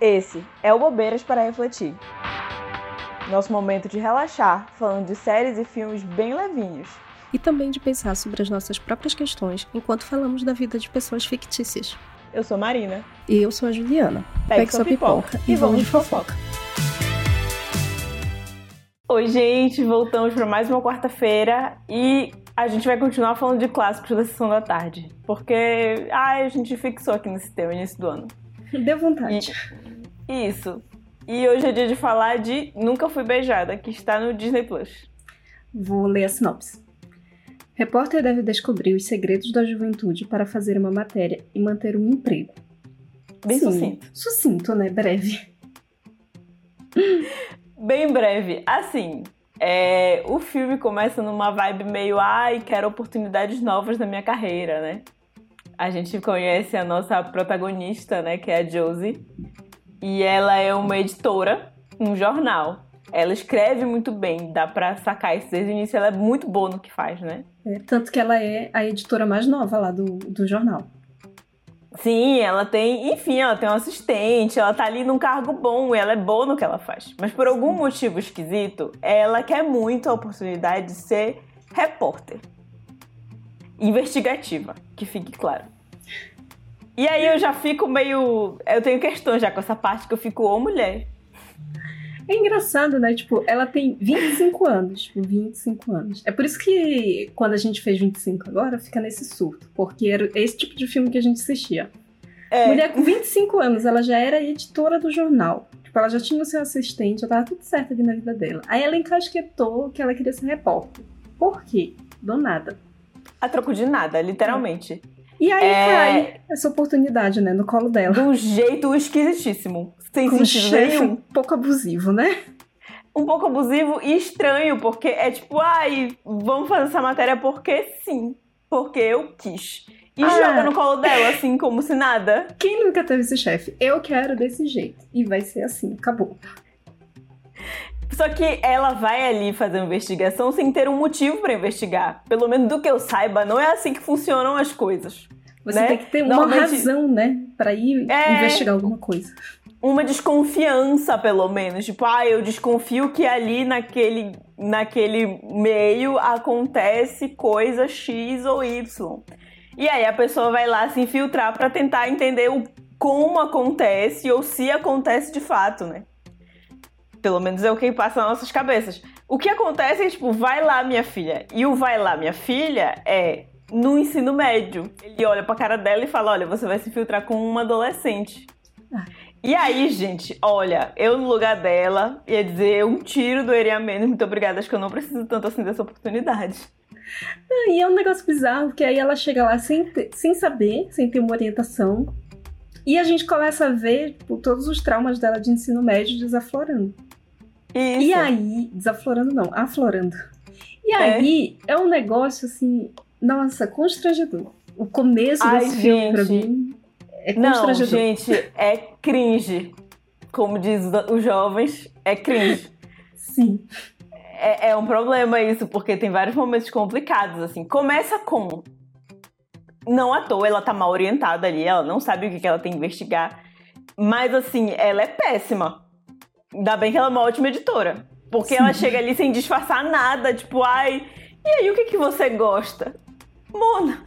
Esse é o Bobeiras para Refletir. Nosso momento de relaxar, falando de séries e filmes bem levinhos. E também de pensar sobre as nossas próprias questões enquanto falamos da vida de pessoas fictícias. Eu sou Marina. E eu sou a Juliana. Pegue, Pegue sua pipoca, pipoca e vamos de fofoca. Oi, gente, voltamos para mais uma quarta-feira e a gente vai continuar falando de clássicos da sessão da tarde. Porque ai, a gente fixou aqui nesse tema início do ano. Deu vontade. Isso. E hoje é dia de falar de Nunca Fui Beijada, que está no Disney Plus. Vou ler a sinopse. Repórter deve descobrir os segredos da juventude para fazer uma matéria e manter um emprego. Bem Sim, sucinto. Sucinto, né? Breve. Bem breve. Assim, é, o filme começa numa vibe meio, ai, quero oportunidades novas na minha carreira, né? A gente conhece a nossa protagonista, né, que é a Josie, e ela é uma editora, um jornal. Ela escreve muito bem, dá pra sacar isso desde o início. Ela é muito boa no que faz, né? É, tanto que ela é a editora mais nova lá do, do jornal. Sim, ela tem, enfim, ela tem um assistente, ela tá ali num cargo bom ela é boa no que ela faz. Mas por algum motivo esquisito, ela quer muito a oportunidade de ser repórter. Investigativa, que fique claro. E aí eu já fico meio. Eu tenho questões já com essa parte que eu fico, ô mulher. É engraçado, né? Tipo, ela tem 25 anos. Tipo, 25 anos. É por isso que quando a gente fez 25 agora, fica nesse surto. Porque era esse tipo de filme que a gente assistia. É. Mulher com 25 anos, ela já era editora do jornal. Tipo, ela já tinha o seu assistente, já tava tudo certo ali na vida dela. Aí ela encasquetou que ela queria ser repórter. Por quê? Do nada. A troco de nada, literalmente. É. E aí é... cai essa oportunidade, né, no colo dela. De um jeito esquisitíssimo. Sem Com sentido um nenhum. Um pouco abusivo, né? Um pouco abusivo e estranho, porque é tipo, ai, vamos fazer essa matéria porque sim. Porque eu quis. E ah, joga no colo dela, assim, como se nada. Quem nunca teve esse chefe? Eu quero desse jeito. E vai ser assim, acabou. Só que ela vai ali fazer uma investigação sem ter um motivo para investigar. Pelo menos do que eu saiba, não é assim que funcionam as coisas. Você né? tem que ter uma razão, né, para ir é... investigar alguma coisa. Uma desconfiança, pelo menos. Tipo, ah, eu desconfio que ali naquele, naquele meio acontece coisa X ou Y. E aí a pessoa vai lá se infiltrar para tentar entender o, como acontece ou se acontece de fato, né? Pelo menos é o que passa nas nossas cabeças. O que acontece é, tipo, vai lá, minha filha. E o vai lá, minha filha é no ensino médio. Ele olha pra cara dela e fala: Olha, você vai se filtrar com uma adolescente. Ah. E aí, gente, olha, eu no lugar dela ia dizer um tiro doeria menos, muito obrigada, acho que eu não preciso tanto assim dessa oportunidade. E é um negócio bizarro, que aí ela chega lá sem, sem saber, sem ter uma orientação. E a gente começa a ver tipo, todos os traumas dela de ensino médio desaflorando. Isso. E aí, desaflorando não, aflorando. E é. aí, é um negócio assim, nossa, constrangedor. O começo Ai, desse gente. filme, pra mim, é constrangedor. Não, gente, é cringe. Como diz os jovens, é cringe. Sim. É, é um problema isso, porque tem vários momentos complicados, assim. Começa com... Não à toa, ela tá mal orientada ali, ela não sabe o que ela tem que investigar. Mas, assim, ela é péssima Ainda bem que ela é uma ótima editora. Porque Sim. ela chega ali sem disfarçar nada, tipo, ai, e aí o que, que você gosta? Mona.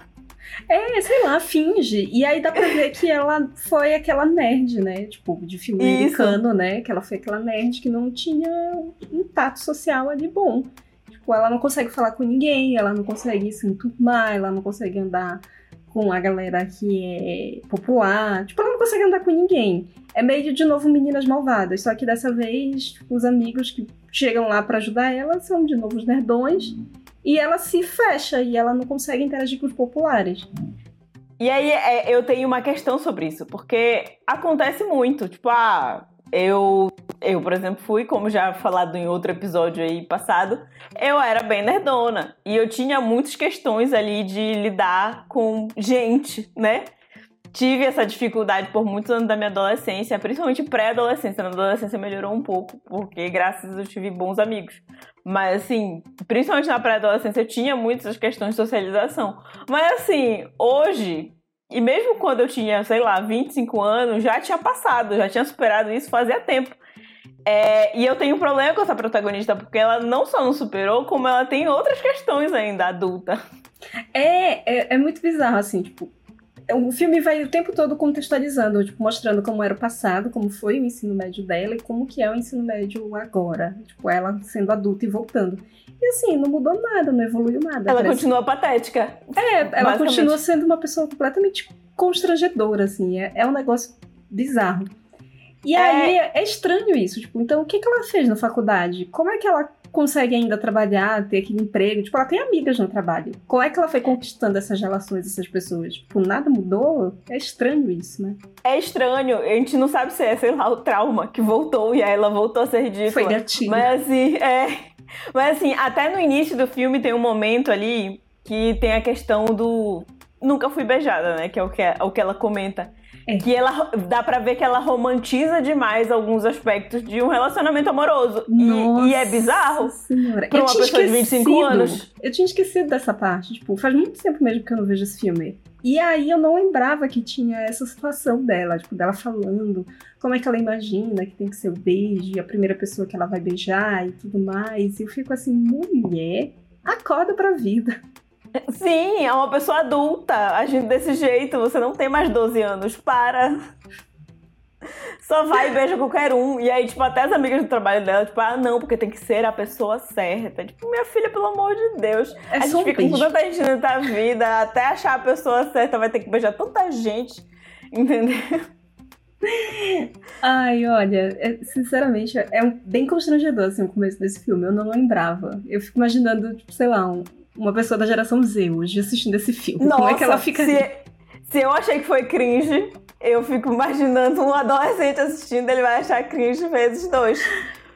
É, sei lá, finge. E aí dá pra ver que ela foi aquela nerd, né? Tipo, de filme Isso. americano, né? Que ela foi aquela nerd que não tinha um tato social ali bom. Tipo, ela não consegue falar com ninguém, ela não consegue se enturmar, ela não consegue andar com a galera que é popular. Tipo, ela não consegue andar com ninguém. É meio de novo Meninas Malvadas, só que dessa vez os amigos que chegam lá para ajudar ela são de novo os nerdões e ela se fecha e ela não consegue interagir com os populares. E aí é, eu tenho uma questão sobre isso, porque acontece muito, tipo, ah, eu, eu, por exemplo, fui, como já falado em outro episódio aí passado, eu era bem nerdona. E eu tinha muitas questões ali de lidar com gente, né? Tive essa dificuldade por muitos anos da minha adolescência, principalmente pré-adolescência. Na adolescência melhorou um pouco, porque graças a Deus eu tive bons amigos. Mas assim, principalmente na pré-adolescência eu tinha muitas questões de socialização. Mas assim, hoje E mesmo quando eu tinha, sei lá, 25 anos, já tinha passado, já tinha superado isso fazia tempo. É, e eu tenho um problema com essa protagonista, porque ela não só não superou, como ela tem outras questões ainda adulta. É, é, é muito bizarro, assim, tipo, o filme vai o tempo todo contextualizando, tipo, mostrando como era o passado, como foi o ensino médio dela e como que é o ensino médio agora. Tipo, ela sendo adulta e voltando. E assim, não mudou nada, não evoluiu nada. Ela parece. continua patética. É, ela continua sendo uma pessoa completamente constrangedora, assim. É, é um negócio bizarro. E é... aí é estranho isso, tipo, então o que, que ela fez na faculdade? Como é que ela consegue ainda trabalhar, ter aquele emprego. Tipo, ela tem amigas no trabalho. Como é que ela foi conquistando essas relações, essas pessoas? Tipo, nada mudou? É estranho isso, né? É estranho. A gente não sabe se é, sei lá, o trauma que voltou e aí ela voltou a ser ridícula. Foi gatilho. Mas assim, é. Mas assim, até no início do filme tem um momento ali que tem a questão do. Nunca fui beijada, né? Que é o que, é, o que ela comenta. É. Que ela dá pra ver que ela romantiza demais alguns aspectos de um relacionamento amoroso. E, e, é bizarro. Senhora. Pra uma pessoa de 25 anos. Eu tinha esquecido dessa parte. Tipo, faz muito tempo mesmo que eu não vejo esse filme. E aí eu não lembrava que tinha essa situação dela, tipo, dela falando como é que ela imagina que tem que ser o beijo, a primeira pessoa que ela vai beijar e tudo mais. E eu fico assim, mulher, acorda pra vida. Sim, é uma pessoa adulta agindo desse jeito. Você não tem mais 12 anos. Para. Só vai e beija qualquer um. E aí, tipo, até as amigas do trabalho dela, tipo, ah, não, porque tem que ser a pessoa certa. Tipo, minha filha, pelo amor de Deus. É a gente fica com tanta gente na vida, até achar a pessoa certa, vai ter que beijar tanta gente. Entendeu? Ai, olha, é, sinceramente, é bem constrangedor assim, o começo desse filme. Eu não lembrava. Eu fico imaginando, tipo, sei lá, um, uma pessoa da geração Z hoje assistindo esse filme. Nossa, Como é que ela fica. Se, se eu achei que foi cringe, eu fico imaginando um adolescente assistindo, ele vai achar cringe vezes dois.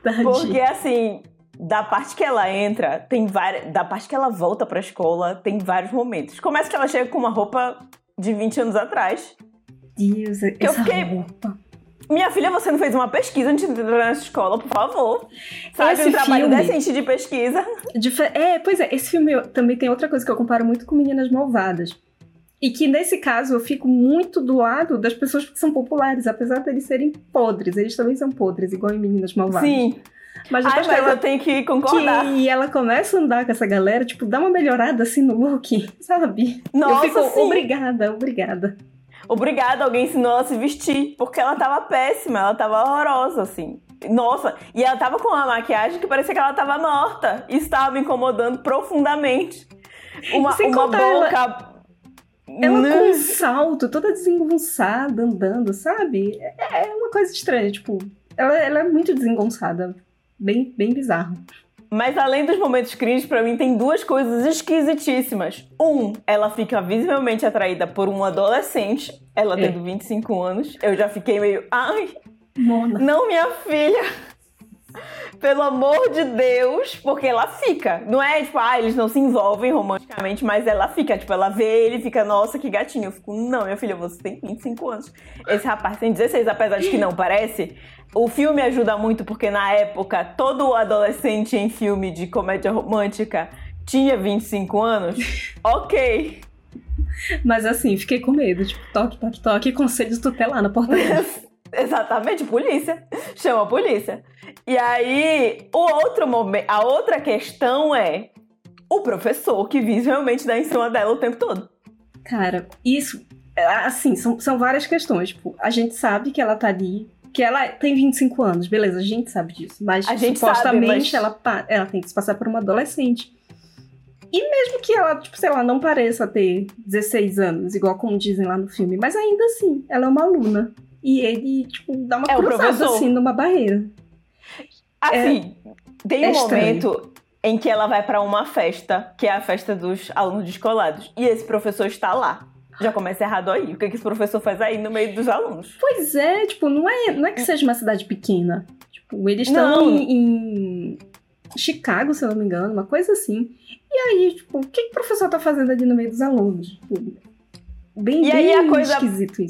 Tadinho. Porque assim, da parte que ela entra, tem várias. Da parte que ela volta pra escola, tem vários momentos. Começa que ela chega com uma roupa de 20 anos atrás. Deus, essa eu fiquei, roupa. Minha filha, você não fez uma pesquisa antes de entrar nessa escola, por favor. Sabe, esse um trabalho filme... decente de pesquisa. É, pois é, esse filme também tem outra coisa que eu comparo muito com Meninas Malvadas. E que nesse caso eu fico muito do lado das pessoas que são populares, apesar de eles serem podres. Eles também são podres, igual em Meninas Malvadas. Sim. Mas depois Ai, mas ela, eu tenho que concordar. Que ela começa a andar com essa galera, tipo, dá uma melhorada assim no look, sabe? Nossa, eu fico, sim. obrigada, obrigada. Obrigada, alguém ensinou ela a se vestir. Porque ela tava péssima, ela tava horrorosa, assim. Nossa, e ela tava com uma maquiagem que parecia que ela tava morta. Isso tava me incomodando profundamente. Uma, Sem uma boca. Ela... Ela com um salto, toda desengonçada, andando, sabe? É, é uma coisa estranha, tipo, ela, ela é muito desengonçada. Bem, bem bizarro. Mas além dos momentos cringe, para mim tem duas coisas esquisitíssimas. Um, ela fica visivelmente atraída por um adolescente, ela é. tendo 25 anos. Eu já fiquei meio, ai, Mona. não minha filha. Pelo amor de Deus, porque ela fica. Não é tipo, ah, eles não se envolvem romanticamente, mas ela fica. Tipo, ela vê ele e fica, nossa, que gatinho. Eu fico, não, minha filha, você tem 25 anos. Esse rapaz tem 16, apesar de que não parece. O filme ajuda muito porque na época todo adolescente em filme de comédia romântica tinha 25 anos. ok. Mas assim, fiquei com medo. Tipo, toque, toque, toque, conselhos tutelar na porta dela. Exatamente, polícia. Chama a polícia. E aí, o outro momento, a outra questão é o professor que visivelmente dá em cima dela o tempo todo. Cara, isso, assim, são, são várias questões. Tipo, a gente sabe que ela tá ali que ela tem 25 anos, beleza, a gente sabe disso. Mas a gente supostamente sabe, mas... ela, ela tem que se passar por uma adolescente. E mesmo que ela, tipo, sei lá, não pareça ter 16 anos, igual como dizem lá no filme, mas ainda assim, ela é uma aluna. E ele, tipo, dá uma é cruzada assim numa barreira. Assim, é, tem um é momento em que ela vai para uma festa, que é a festa dos alunos descolados. E esse professor está lá. Já começa errado aí. O que, que esse professor faz aí no meio dos alunos? Pois é, tipo, não é, não é que seja uma cidade pequena. Tipo, eles estão em, em, Chicago, se eu não me engano, uma coisa assim. E aí, tipo, o que, que o professor tá fazendo ali no meio dos alunos? Tipo, bem, e bem aí a coisa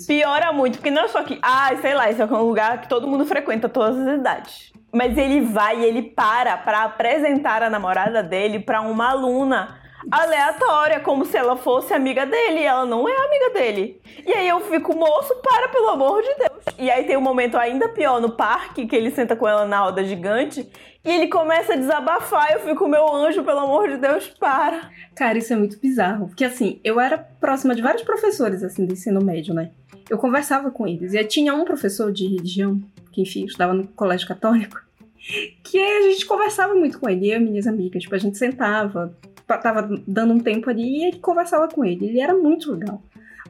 piora muito, porque não é só que, ah, sei lá, isso é um lugar que todo mundo frequenta todas as idades. Mas ele vai e ele para para apresentar a namorada dele para uma aluna aleatória, como se ela fosse amiga dele, e ela não é amiga dele. E aí eu fico, moço, para, pelo amor de Deus. E aí tem um momento ainda pior no parque, que ele senta com ela na roda gigante, e ele começa a desabafar, eu fico, meu anjo, pelo amor de Deus, para. Cara, isso é muito bizarro, porque assim, eu era próxima de vários professores, assim, do ensino médio, né? Eu conversava com eles, e tinha um professor de religião, que enfim, estudava no colégio católico, que a gente conversava muito com ele, eu e minhas amigas. Tipo, a gente sentava, tava dando um tempo ali e ele conversava com ele. Ele era muito legal.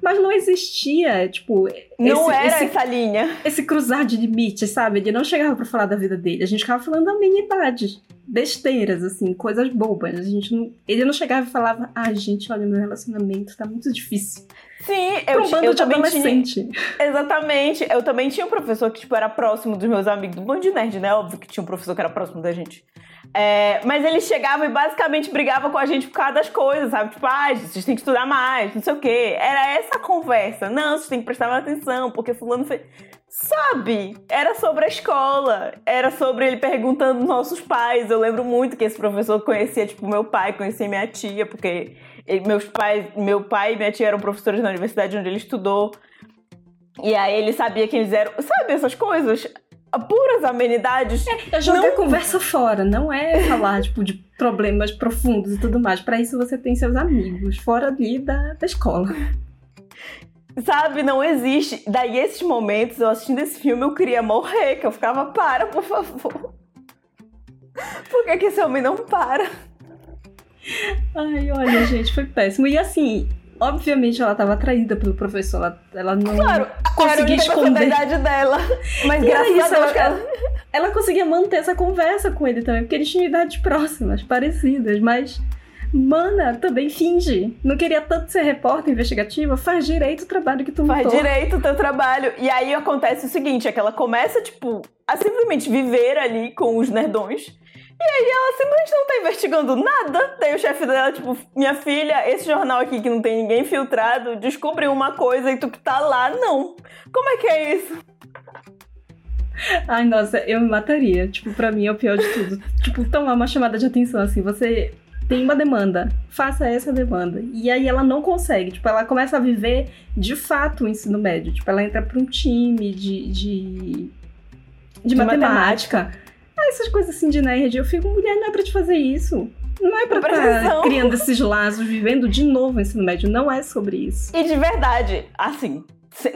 Mas não existia, tipo. Não esse, era esse, essa linha. Esse cruzar de limites, sabe? Ele não chegava para falar da vida dele. A gente ficava falando amenidades, besteiras, assim, coisas bobas. A gente não, ele não chegava e falava, ah, gente, olha, meu relacionamento tá muito difícil. Sim, eu, um eu também tinha. Exatamente. Eu também tinha um professor que, tipo, era próximo dos meus amigos do Band Nerd, né? Óbvio que tinha um professor que era próximo da gente. É, mas ele chegava e basicamente brigava com a gente por causa das coisas, sabe? Tipo, ah, vocês têm que estudar mais, não sei o quê. Era essa a conversa. Não, vocês têm que prestar mais atenção, porque fulano fez. Sabe? Era sobre a escola. Era sobre ele perguntando nossos pais. Eu lembro muito que esse professor conhecia, tipo, meu pai, conhecia minha tia, porque meus pais, meu pai e minha tia eram professores na universidade onde ele estudou. E aí ele sabia quem eles eram. Sabe, essas coisas. Puras amenidades. É, é jogar não... conversa fora, não é falar, tipo, de problemas profundos e tudo mais. Para isso você tem seus amigos, fora ali da, da escola. Sabe, não existe. Daí, esses momentos, eu assistindo esse filme, eu queria morrer, que eu ficava, para, por favor. Por que, que esse homem não para? Ai, olha, gente, foi péssimo. E assim, obviamente ela estava atraída pelo professor, ela, ela não claro, conseguia esconder a idade dela. Mas e graças isso, a Deus ela, ela conseguia manter essa conversa com ele também, porque eles tinham idades próximas, parecidas, mas Mana, também finge. Não queria tanto ser repórter investigativa? Faz direito o trabalho que tu Faz direito o teu trabalho. E aí acontece o seguinte, é que ela começa, tipo, a simplesmente viver ali com os nerdões. E aí ela simplesmente não tá investigando nada. Daí o chefe dela, tipo, minha filha, esse jornal aqui que não tem ninguém filtrado, descobriu uma coisa e tu que tá lá, não. Como é que é isso? Ai, nossa, eu me mataria. Tipo, pra mim é o pior de tudo. Tipo, tomar uma chamada de atenção, assim, você tem uma demanda, faça essa demanda. E aí ela não consegue, tipo, ela começa a viver de fato o ensino médio. Tipo, ela entra pra um time de, de, de, matemática. matemática essas coisas assim de nerd, eu fico, mulher, não é pra te fazer isso. Não é pra estar tá criando esses laços, vivendo de novo o ensino médio. Não é sobre isso. E de verdade, assim,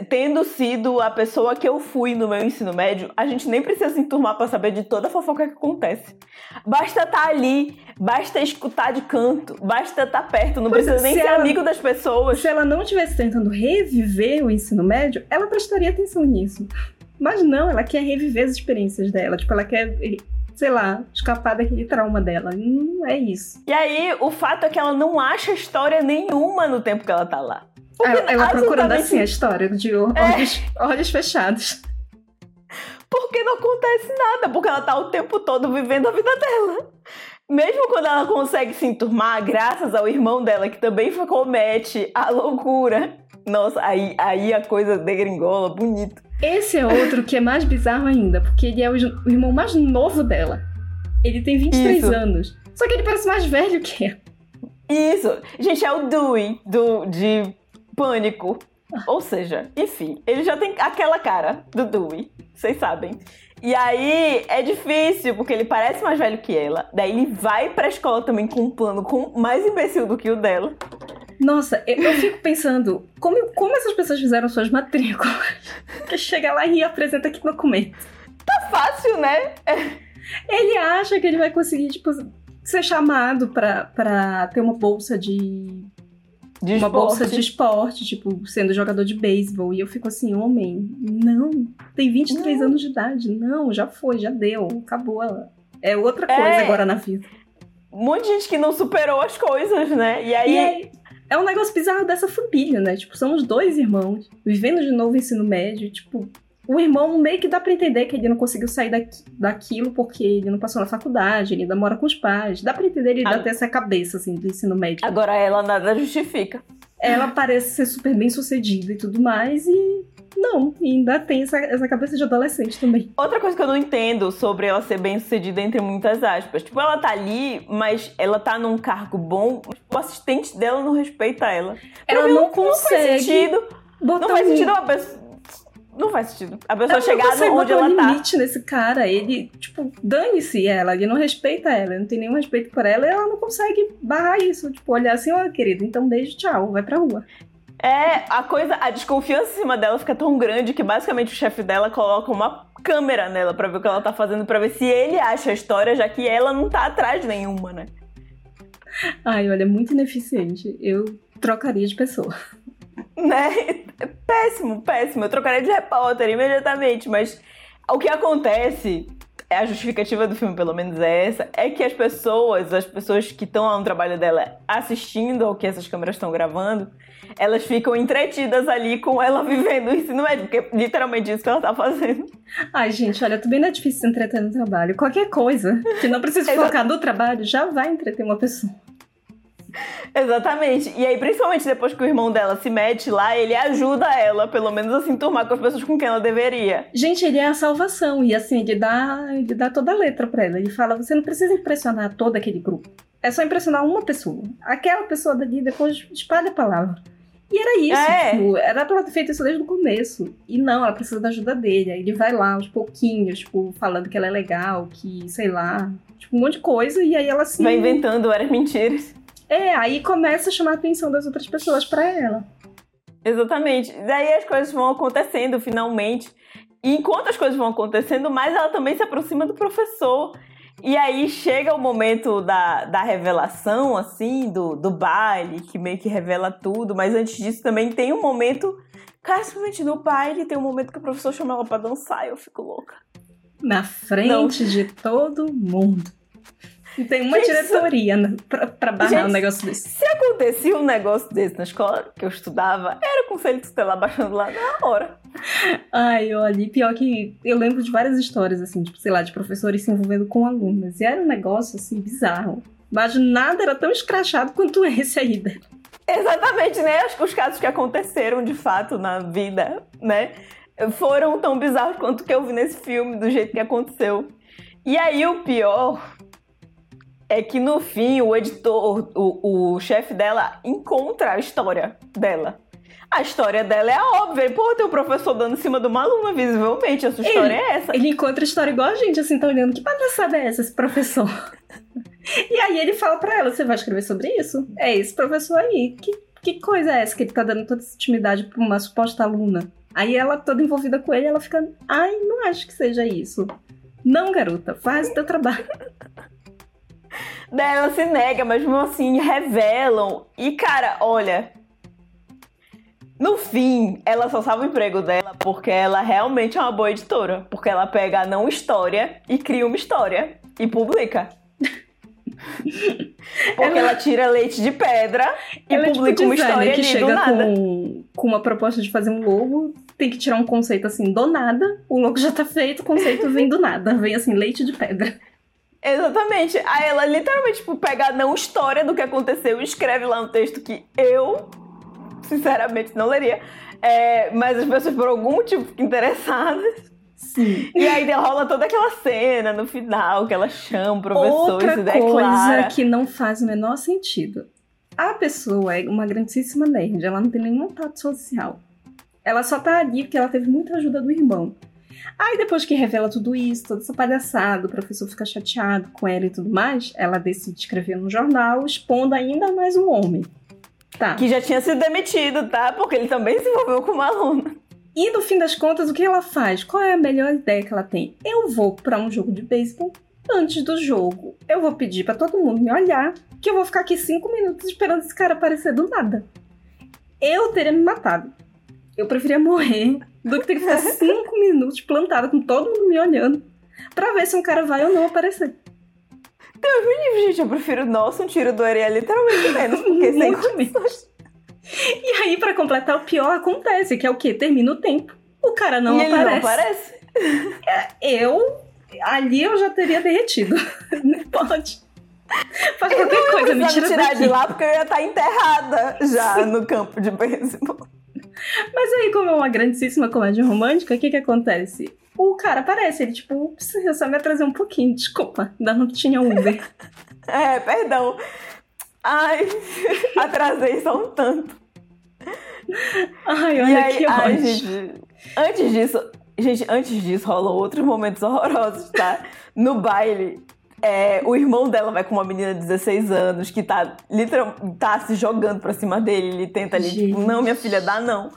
tendo sido a pessoa que eu fui no meu ensino médio, a gente nem precisa se enturmar pra saber de toda a fofoca que acontece. Basta estar tá ali, basta escutar de canto, basta estar tá perto, não pois precisa nem ser ela, amigo das pessoas. Se ela não estivesse tentando reviver o ensino médio, ela prestaria atenção nisso. Mas não, ela quer reviver as experiências dela. Tipo, ela quer, sei lá, escapar daquele trauma dela. Não é isso. E aí, o fato é que ela não acha história nenhuma no tempo que ela tá lá. Porque ela, ela procurando assim a história de olhos, é. olhos fechados. Porque não acontece nada, porque ela tá o tempo todo vivendo a vida dela. Mesmo quando ela consegue se enturmar, graças ao irmão dela, que também comete a loucura. Nossa, aí, aí a coisa degringola, bonito. Esse é outro que é mais bizarro ainda, porque ele é o, irmão mais novo dela. Ele tem 23 Isso. anos. Só que ele parece mais velho que ela. Isso. Gente, é o Dewey do, de Pânico. Ou seja, enfim, ele já tem aquela cara do Dewey. Vocês sabem. E aí é difícil, porque ele parece mais velho que ela. Daí ele vai pra escola também com um plano com mais imbecil do que o dela. Nossa, eu, eu fico pensando, como, como essas pessoas fizeram suas matrículas? Que chega lá e apresenta aqui documento. Tá fácil, né? Ele acha que ele vai conseguir, tipo, ser chamado pra, pra ter uma bolsa de. de uma esporte. bolsa de esporte, tipo, sendo jogador de beisebol. E eu fico assim, homem, não, tem 23 não. anos de idade. Não, já foi, já deu, acabou. É outra coisa é... agora na vida. Um monte de gente que não superou as coisas, né? E aí. E aí é um negócio bizarro dessa família, né? Tipo, são os dois irmãos vivendo de novo o ensino médio. Tipo, o irmão meio que dá pra entender que ele não conseguiu sair daqui, daquilo porque ele não passou na faculdade, ele ainda mora com os pais. Dá pra entender ele ah. ter essa cabeça, assim, do ensino médio. Agora ela nada justifica. Ela parece ser super bem sucedida e tudo mais, e Não, ainda tem essa, essa cabeça de adolescente também. Outra coisa que eu não entendo sobre ela ser bem sucedida, entre muitas aspas. Tipo, ela tá ali, mas ela tá num cargo bom. O assistente dela não respeita ela. Ela não, não consegue. Não faz sentido. Não faz sentido uma pessoa. Não faz sentido. A pessoa chegar onde ela tá. limite nesse cara. Ele, tipo, dane-se ela. Ele não respeita ela. Não tem nenhum respeito por ela. E ela não consegue barrar isso. Tipo, olhar assim, ó, oh, querido, então beijo, tchau. Vai pra rua. É, a coisa, a desconfiança em cima dela fica tão grande que basicamente o chefe dela coloca uma câmera nela para ver o que ela tá fazendo, para ver se ele acha a história, já que ela não tá atrás nenhuma, né? Ai, olha, é muito ineficiente. Eu trocaria de pessoa. Né? Péssimo, péssimo. Eu trocaria de repórter imediatamente, mas o que acontece é a justificativa do filme, pelo menos é essa, é que as pessoas, as pessoas que estão lá no trabalho dela assistindo ao que essas câmeras estão gravando, elas ficam entretidas ali com ela vivendo o ensino médio, porque é literalmente isso que ela tá fazendo. Ai, gente, olha, também não é difícil se entreter no trabalho. Qualquer coisa que não precisa focar no trabalho já vai entreter uma pessoa. Exatamente. E aí, principalmente depois que o irmão dela se mete lá, ele ajuda ela, pelo menos assim, turmar com as pessoas com quem ela deveria. Gente, ele é a salvação. E assim, ele dá, ele dá toda a letra pra ela. Ele fala: você não precisa impressionar todo aquele grupo. É só impressionar uma pessoa. Aquela pessoa dali depois espalha a palavra. E era isso, é. tipo, era pra ela ter feito isso desde o começo. E não, ela precisa da ajuda dele. Aí ele vai lá aos pouquinhos, tipo, falando que ela é legal, que, sei lá, tipo, um monte de coisa, e aí ela se. Vai inventando várias mentiras. É, aí começa a chamar a atenção das outras pessoas para ela. Exatamente. Daí as coisas vão acontecendo finalmente. E enquanto as coisas vão acontecendo, mais ela também se aproxima do professor. E aí chega o momento da, da revelação, assim, do, do baile, que meio que revela tudo, mas antes disso também tem um momento. Cara, simplesmente no baile tem um momento que o professor chama ela pra dançar e eu fico louca. Na frente Não. de todo mundo. E tem uma Gente, diretoria né, pra, pra barrar Gente, um negócio desse. Se acontecia um negócio desse na escola que eu estudava, era o conselho tutelar baixando lá na hora. Ai, olha, e pior que eu lembro de várias histórias, assim, tipo, sei lá, de professores se envolvendo com alunos. E era um negócio, assim, bizarro. Mas nada era tão escrachado quanto esse aí. Exatamente, né? Acho que os casos que aconteceram de fato na vida, né? Foram tão bizarros quanto que eu vi nesse filme, do jeito que aconteceu. E aí o pior é que no fim o editor, o, o chefe dela, encontra a história dela. A história dela é óbvia. Pô, tem um professor dando em cima de uma aluna, visivelmente. A sua história ele, é essa. Ele encontra a história igual a gente, assim, tá olhando. Que palhaçada é essa, esse professor? e aí ele fala pra ela: você vai escrever sobre isso? É esse professor aí. Que, que coisa é essa que ele tá dando toda essa intimidade pra uma suposta aluna? Aí ela, toda envolvida com ele, ela fica: ai, não acho que seja isso. Não, garota, faz o teu trabalho. Daí ela se nega, mas mesmo assim revelam. E cara, olha. No fim, ela só salva o emprego dela porque ela realmente é uma boa editora. Porque ela pega a não história e cria uma história e publica. Porque ela... ela... tira leite de pedra e ela publica é tipo uma história que chega com, com uma proposta de fazer um logo, tem que tirar um conceito assim do nada. O logo já tá feito, o conceito vem do nada, vem assim leite de pedra. Exatamente. Aí ela literalmente, tipo, pega a não história do que aconteceu e escreve lá no texto que eu, sinceramente, não leria. É, mas as pessoas, por algum motivo, ficam interessadas. Sim. E aí rola toda aquela cena no final que ela chama o professor Outra e se declara. coisa que não faz o menor sentido. A pessoa é uma grandíssima nerd, ela não tem nenhum tato social. Ela só tá ali porque ela teve muita ajuda do irmão. Aí depois que revela tudo isso, toda essa palhaçada, o professor fica chateado com ela e tudo mais, ela decide escrever no jornal, expondo ainda mais um homem. Tá. Que já tinha sido demitido, tá? Porque ele também se envolveu com uma aluna. E no fim das contas, o que ela faz? Qual é a melhor ideia que ela tem? Eu vou para um jogo de beisebol. Antes do jogo, eu vou pedir para todo mundo me olhar, que eu vou ficar aqui cinco minutos esperando esse cara aparecer do nada. Eu teria me matado. Eu preferia morrer do que ter que ficar cinco minutos plantada com todo mundo me olhando pra ver se um cara vai ou não aparecer. Deus me livre, gente. Eu prefiro, nossa, um tiro do Ariel literalmente menos, porque sem condições. E aí, pra completar, o pior acontece, que é o quê? Termina o tempo. O cara não e aparece. Ele não aparece? É, eu. Ali eu já teria derretido. Não pode. Faz qualquer eu coisa, me tira tirar daqui. de lá porque eu ia estar enterrada já no campo de beisebol. Mas aí, como é uma grandíssima comédia romântica, o que que acontece? O cara aparece, ele tipo, precisa só me atrasar um pouquinho, desculpa, ainda não tinha Uber. é, perdão. Ai, atrasei só um tanto. Ai, olha aí, que ai. Gente, antes disso, gente, antes disso rolam outros momentos horrorosos, tá? No baile, é, o irmão dela vai com uma menina de 16 anos que tá, literalmente, tá se jogando pra cima dele. Ele tenta ali, tipo, não, minha filha, dá não.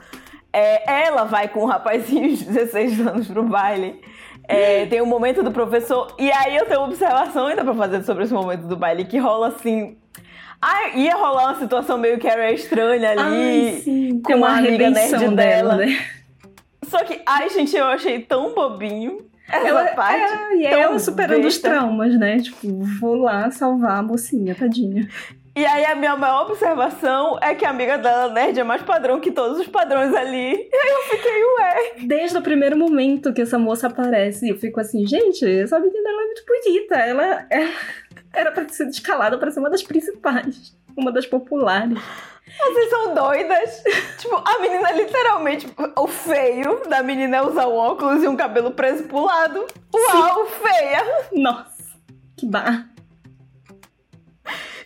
É, ela vai com um rapazinho de 16 anos pro baile. É, tem o um momento do professor. E aí eu tenho uma observação ainda pra fazer sobre esse momento do baile, que rola assim. Ah, ia rolar uma situação meio que era estranha ali. Ai, sim. Com uma amiga nerd dela. dela. Né? Só que, ai, gente, eu achei tão bobinho. Essa ela, parte. É, e ela superando besta. os traumas, né? Tipo, vou lá salvar a mocinha, tadinha. E aí a minha maior observação é que a amiga dela, nerd, é mais padrão que todos os padrões ali. E aí eu fiquei, ué. Desde o primeiro momento que essa moça aparece, eu fico assim, gente, essa menina ela é muito bonita. Ela é... era pra ser escalada pra ser uma das principais. Uma das populares. Vocês são doidas. tipo, a menina literalmente. O feio da menina é usar um óculos e um cabelo preso pro lado. Uau, Sim. feia! Nossa, que barra.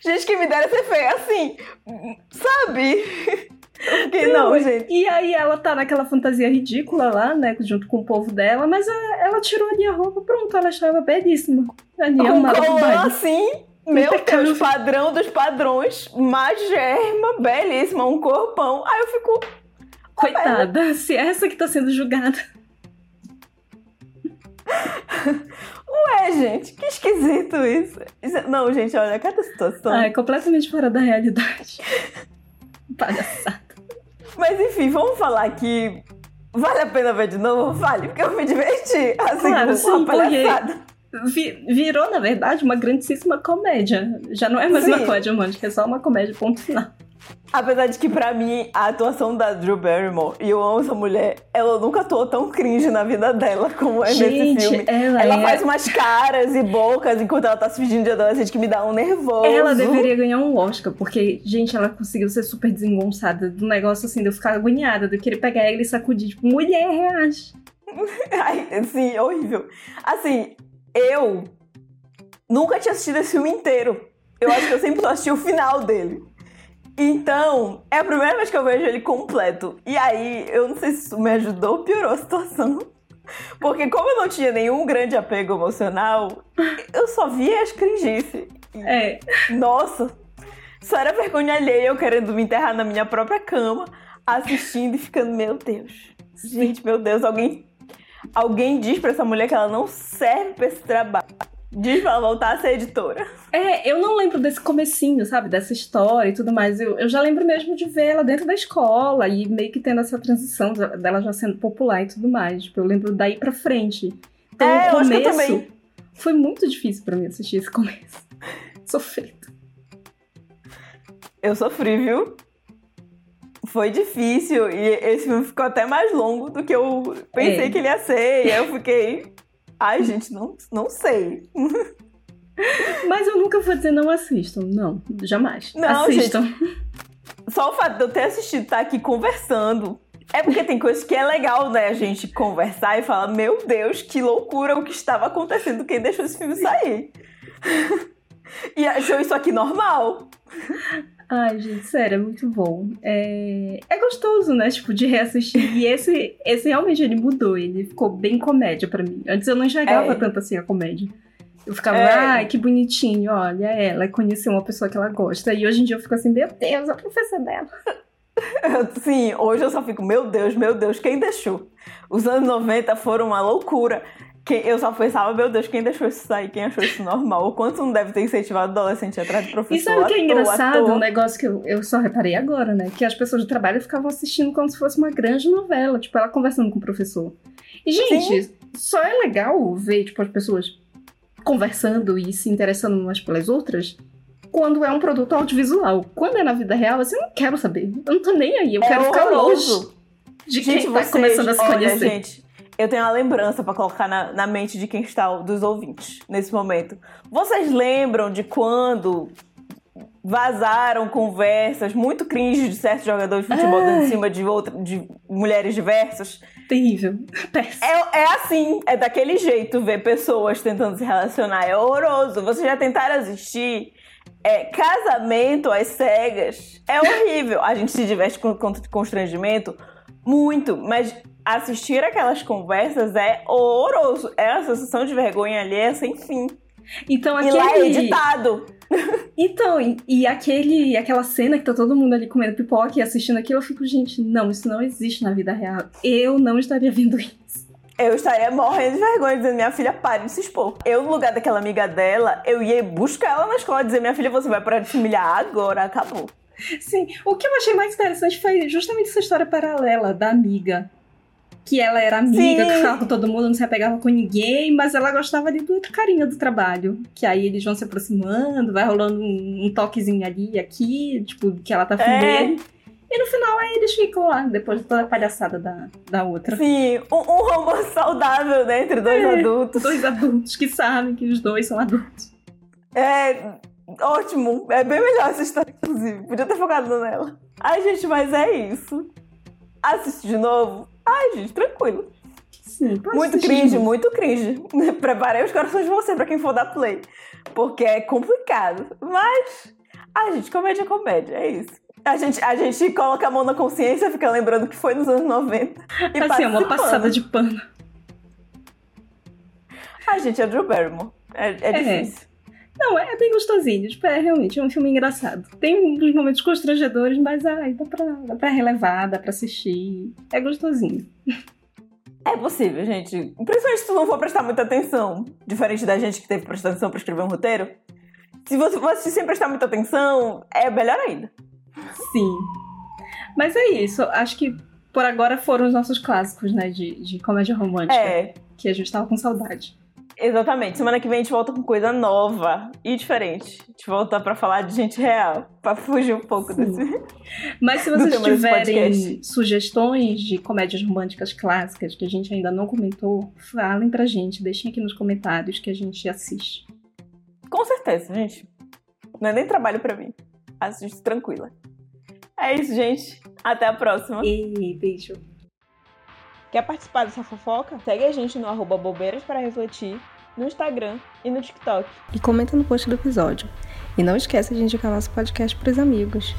Gente, que me dera ser feia assim, sabe? Fiquei, não, não, gente. E aí ela tá naquela fantasia ridícula lá, né? Junto com o povo dela, mas ela, ela tirou ali a roupa, pronto, ela estava belíssima. Ali, com colã assim, meu Deus, padrão dos padrões, magerma, belíssima, um corpão. Aí eu fico. Coitada, se é essa que tá sendo julgada. Ué, gente, que esquisito isso. isso. Não, gente, olha, cada situação. Ah, é completamente fora da realidade. Palhaçada. Mas enfim, vamos falar que vale a pena ver de novo? Vale, porque eu me diverti. Assim, claro, com sim, uma palhaçada. Virou, na verdade, uma grandíssima comédia. Já não é mais sim. uma comédia romântica, é só uma comédia, ponto final. Apesar de que, pra mim, a atuação da Drew Barrymore, e eu amo essa mulher, ela nunca atuou tão cringe na vida dela como é Gente, nesse filme. Ela, ela é... faz umas caras e bocas enquanto ela tá se fingindo de adolescente que me dá um nervoso. Ela deveria ganhar um Oscar, porque, gente, ela conseguiu ser super desengonçada do negócio assim, de eu ficar agoniada, de eu querer pegar ela e sacudir, tipo, mulher, reage. Ai, sim, horrível. Assim, eu nunca tinha assistido esse filme inteiro. Eu acho que eu sempre só assisti o final dele. Então, é a primeira vez que eu vejo ele completo. E aí, eu não sei se isso me ajudou ou piorou a situação. Porque como eu não tinha nenhum grande apego emocional, eu só via as cringices. É. Nossa, só era vergonha alheia eu querendo me enterrar na minha própria cama, assistindo e ficando, meu Deus. Gente, meu Deus, alguém alguém diz pra essa mulher que ela não serve pra esse trabalho. Diz pra ela voltar a ser editora. É, eu não lembro desse comecinho, sabe? Dessa história e tudo mais. Eu, eu já lembro mesmo de ver ela dentro da escola e meio que tendo essa transição dela já sendo popular e tudo mais. Tipo, eu lembro daí pra frente. Então, é, o começo foi muito difícil para mim assistir esse começo. Sofrido. Eu sofri, viu? Foi difícil e esse filme ficou até mais longo do que eu pensei é. que ele ia ser. E aí eu fiquei, Ai, gente, não, não sei. Mas eu nunca vou dizer não assistam. Não, jamais. Não, assistam. Gente, só o fato de eu ter assistido estar tá aqui conversando. É porque tem coisas que é legal, né? A gente conversar e falar, meu Deus, que loucura o que estava acontecendo, quem deixou esse filme sair. e achou isso aqui normal. Ai, gente, sério, é muito bom. É, é gostoso, né? Tipo, de reassistir. E esse, esse realmente ele mudou. Ele ficou bem comédia para mim. Antes eu não enxergava é. tanto assim a comédia. Eu ficava, é. ai, que bonitinho, olha, ela conheceu uma pessoa que ela gosta. E hoje em dia eu fico assim, meu Deus, a professora dela. Sim, hoje eu só fico, meu Deus, meu Deus, quem deixou? Os anos 90 foram uma loucura. Quem, eu só pensava, meu Deus, quem deixou isso sair? Quem achou isso normal? O quanto não deve ter incentivado adolescente atrás de professor? E sabe o que é engraçado? Um negócio que eu, eu só reparei agora, né? Que as pessoas do trabalho ficavam assistindo como se fosse uma grande novela. Tipo, ela conversando com o professor. E, gente, Sim. só é legal ver, tipo, as pessoas conversando e se interessando umas pelas outras quando é um produto audiovisual. Quando é na vida real, assim, eu não quero saber. Eu não tô nem aí. Eu é quero horroroso. ficar longe de gente, quem tá começando a se olha, conhecer. Gente, eu tenho uma lembrança para colocar na, na, mente de quem está, dos ouvintes, nesse momento. Vocês lembram de quando vazaram conversas muito cringe de certos jogadores de futebol dando em cima de, outra, de mulheres diversas. Terrível. É, é assim, é daquele jeito ver pessoas tentando se relacionar. É horroroso. Vocês já tentaram assistir é, casamento às cegas? É horrível. A gente se diverte com, com constrangimento muito, mas assistir aquelas conversas é horroroso. É uma sensação de vergonha alheia sem fim. Então aquele... E lá é editado. Então, e, e, aquele, aquela cena que tá todo mundo ali comendo pipoca e assistindo aquilo, eu fico, gente, não, isso não existe na vida real. Eu não estaria vendo isso. Eu estaria morrendo de vergonha dizendo, minha filha, pare de se expor. Eu, no lugar daquela amiga dela, eu ia buscar ela na escola e dizer, minha filha, você vai parar de se humilhar agora, acabou. Sim, o que eu achei mais interessante foi justamente essa história paralela da amiga que ela era amiga, Sim. que ficava com todo mundo, não se apegava com ninguém, mas ela gostava ali do outro carinho do trabalho. Que aí eles vão se aproximando, vai rolando um, um toquezinho ali e aqui, tipo, que ela tá afim é. dele. E no final aí eles ficam lá, depois de toda a palhaçada da, da outra. Sim, um, um romance saudável, né, entre dois é, adultos. Dois adultos que sabem que os dois são adultos. É, ótimo. É bem melhor essa história, inclusive. Podia ter focado nela. Ai, gente, mas é isso. Assiste de novo Ai, gente, tranquilo. Sim, muito cringe, muito cringe. Preparei os corações de você pra quem for dar play. Porque é complicado. Mas. Ai, gente, comédia é comédia, é isso. A gente, a gente coloca a mão na consciência, fica lembrando que foi nos anos 90. E assim, é uma passada de pano. Ai, gente, é Drew Barrymore. É, é, é. difícil. Não, é bem gostosinho. Tipo, é realmente é um filme engraçado. Tem uns momentos constrangedores, mas ai, dá pra, dá pra relevar, dá pra assistir. É gostosinho. É possível, gente. Principalmente se tu não for prestar muita atenção. Diferente da gente que teve que prestar atenção pra escrever um roteiro. Se você for assistir sem prestar muita atenção, é melhor ainda. Sim. Mas é isso. Acho que por agora foram os nossos clássicos, né? De, de comédia romântica. É. Que a gente tava com saudade. Exatamente. Semana que vem a gente volta com coisa nova e diferente. A gente volta para falar de gente real, para fugir um pouco Sim. desse. Mas se vocês tiverem sugestões de comédias românticas clássicas que a gente ainda não comentou, falem pra gente, deixem aqui nos comentários que a gente assiste. Com certeza, gente. Não é nem trabalho para mim. Assiste tranquila. É isso, gente. Até a próxima. E beijo. Quer participar dessa fofoca? Segue a gente no arroba bobeiras para refletir, no Instagram e no TikTok. E comenta no post do episódio. E não esqueça de indicar nosso podcast para os amigos.